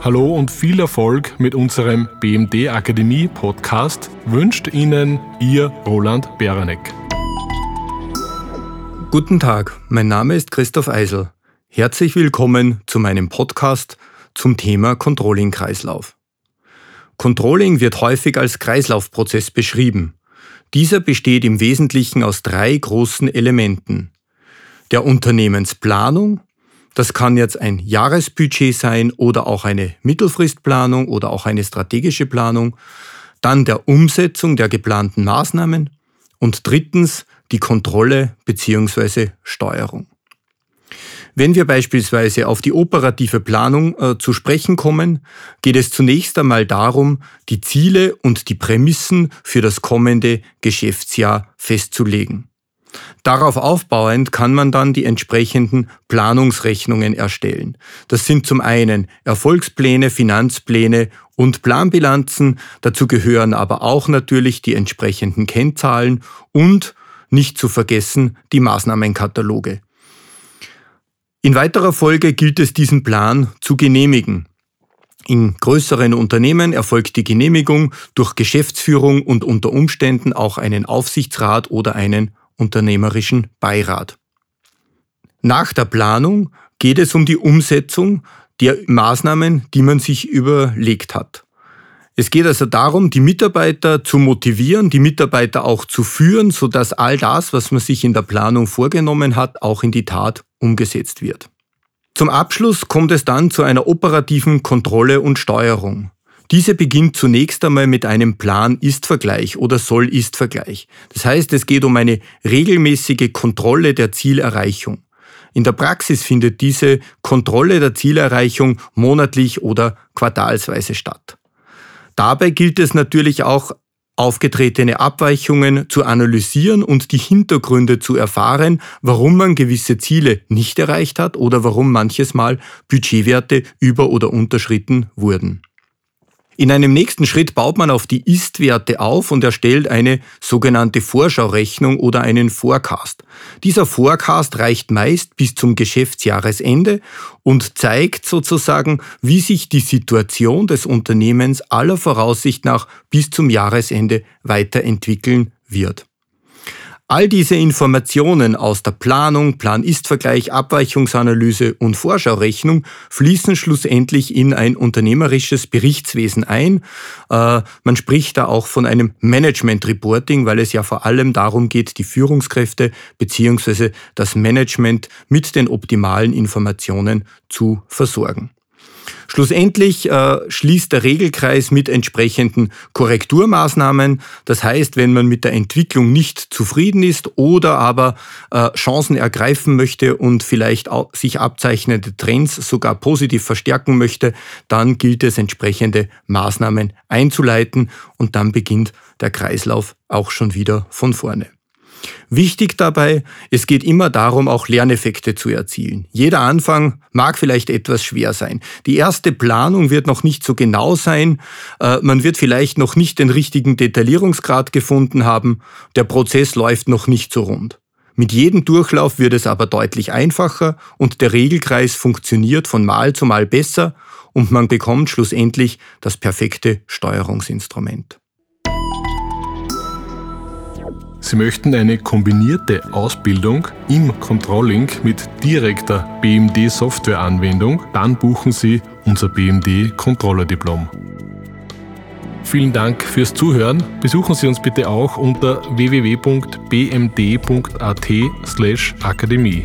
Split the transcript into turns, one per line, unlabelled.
Hallo und viel Erfolg mit unserem BMD Akademie Podcast wünscht Ihnen Ihr Roland Beranek.
Guten Tag, mein Name ist Christoph Eisel. Herzlich willkommen zu meinem Podcast zum Thema Controlling-Kreislauf. Controlling wird häufig als Kreislaufprozess beschrieben. Dieser besteht im Wesentlichen aus drei großen Elementen. Der Unternehmensplanung, das kann jetzt ein Jahresbudget sein oder auch eine Mittelfristplanung oder auch eine strategische Planung. Dann der Umsetzung der geplanten Maßnahmen. Und drittens die Kontrolle bzw. Steuerung. Wenn wir beispielsweise auf die operative Planung äh, zu sprechen kommen, geht es zunächst einmal darum, die Ziele und die Prämissen für das kommende Geschäftsjahr festzulegen. Darauf aufbauend kann man dann die entsprechenden Planungsrechnungen erstellen. Das sind zum einen Erfolgspläne, Finanzpläne und Planbilanzen. Dazu gehören aber auch natürlich die entsprechenden Kennzahlen und nicht zu vergessen die Maßnahmenkataloge. In weiterer Folge gilt es, diesen Plan zu genehmigen. In größeren Unternehmen erfolgt die Genehmigung durch Geschäftsführung und unter Umständen auch einen Aufsichtsrat oder einen unternehmerischen Beirat. Nach der Planung geht es um die Umsetzung der Maßnahmen, die man sich überlegt hat. Es geht also darum, die Mitarbeiter zu motivieren, die Mitarbeiter auch zu führen, sodass all das, was man sich in der Planung vorgenommen hat, auch in die Tat umgesetzt wird. Zum Abschluss kommt es dann zu einer operativen Kontrolle und Steuerung. Diese beginnt zunächst einmal mit einem Plan-Ist-Vergleich oder Soll-Ist-Vergleich. Das heißt, es geht um eine regelmäßige Kontrolle der Zielerreichung. In der Praxis findet diese Kontrolle der Zielerreichung monatlich oder quartalsweise statt. Dabei gilt es natürlich auch, aufgetretene Abweichungen zu analysieren und die Hintergründe zu erfahren, warum man gewisse Ziele nicht erreicht hat oder warum manches Mal Budgetwerte über- oder unterschritten wurden. In einem nächsten Schritt baut man auf die Ist-Werte auf und erstellt eine sogenannte Vorschaurechnung oder einen Forecast. Dieser Forecast reicht meist bis zum Geschäftsjahresende und zeigt sozusagen, wie sich die Situation des Unternehmens aller Voraussicht nach bis zum Jahresende weiterentwickeln wird. All diese Informationen aus der Planung, Plan-Ist-Vergleich, Abweichungsanalyse und Vorschaurechnung fließen schlussendlich in ein unternehmerisches Berichtswesen ein. Äh, man spricht da auch von einem Management-Reporting, weil es ja vor allem darum geht, die Führungskräfte bzw. das Management mit den optimalen Informationen zu versorgen. Schlussendlich äh, schließt der Regelkreis mit entsprechenden Korrekturmaßnahmen. Das heißt, wenn man mit der Entwicklung nicht zufrieden ist oder aber äh, Chancen ergreifen möchte und vielleicht sich abzeichnende Trends sogar positiv verstärken möchte, dann gilt es entsprechende Maßnahmen einzuleiten und dann beginnt der Kreislauf auch schon wieder von vorne. Wichtig dabei, es geht immer darum, auch Lerneffekte zu erzielen. Jeder Anfang mag vielleicht etwas schwer sein. Die erste Planung wird noch nicht so genau sein. Äh, man wird vielleicht noch nicht den richtigen Detaillierungsgrad gefunden haben. Der Prozess läuft noch nicht so rund. Mit jedem Durchlauf wird es aber deutlich einfacher und der Regelkreis funktioniert von Mal zu Mal besser und man bekommt schlussendlich das perfekte Steuerungsinstrument.
Sie möchten eine kombinierte Ausbildung im Controlling mit direkter BMD-Softwareanwendung, dann buchen Sie unser BMD-Controller-Diplom. Vielen Dank fürs Zuhören. Besuchen Sie uns bitte auch unter www.bmd.at/akademie.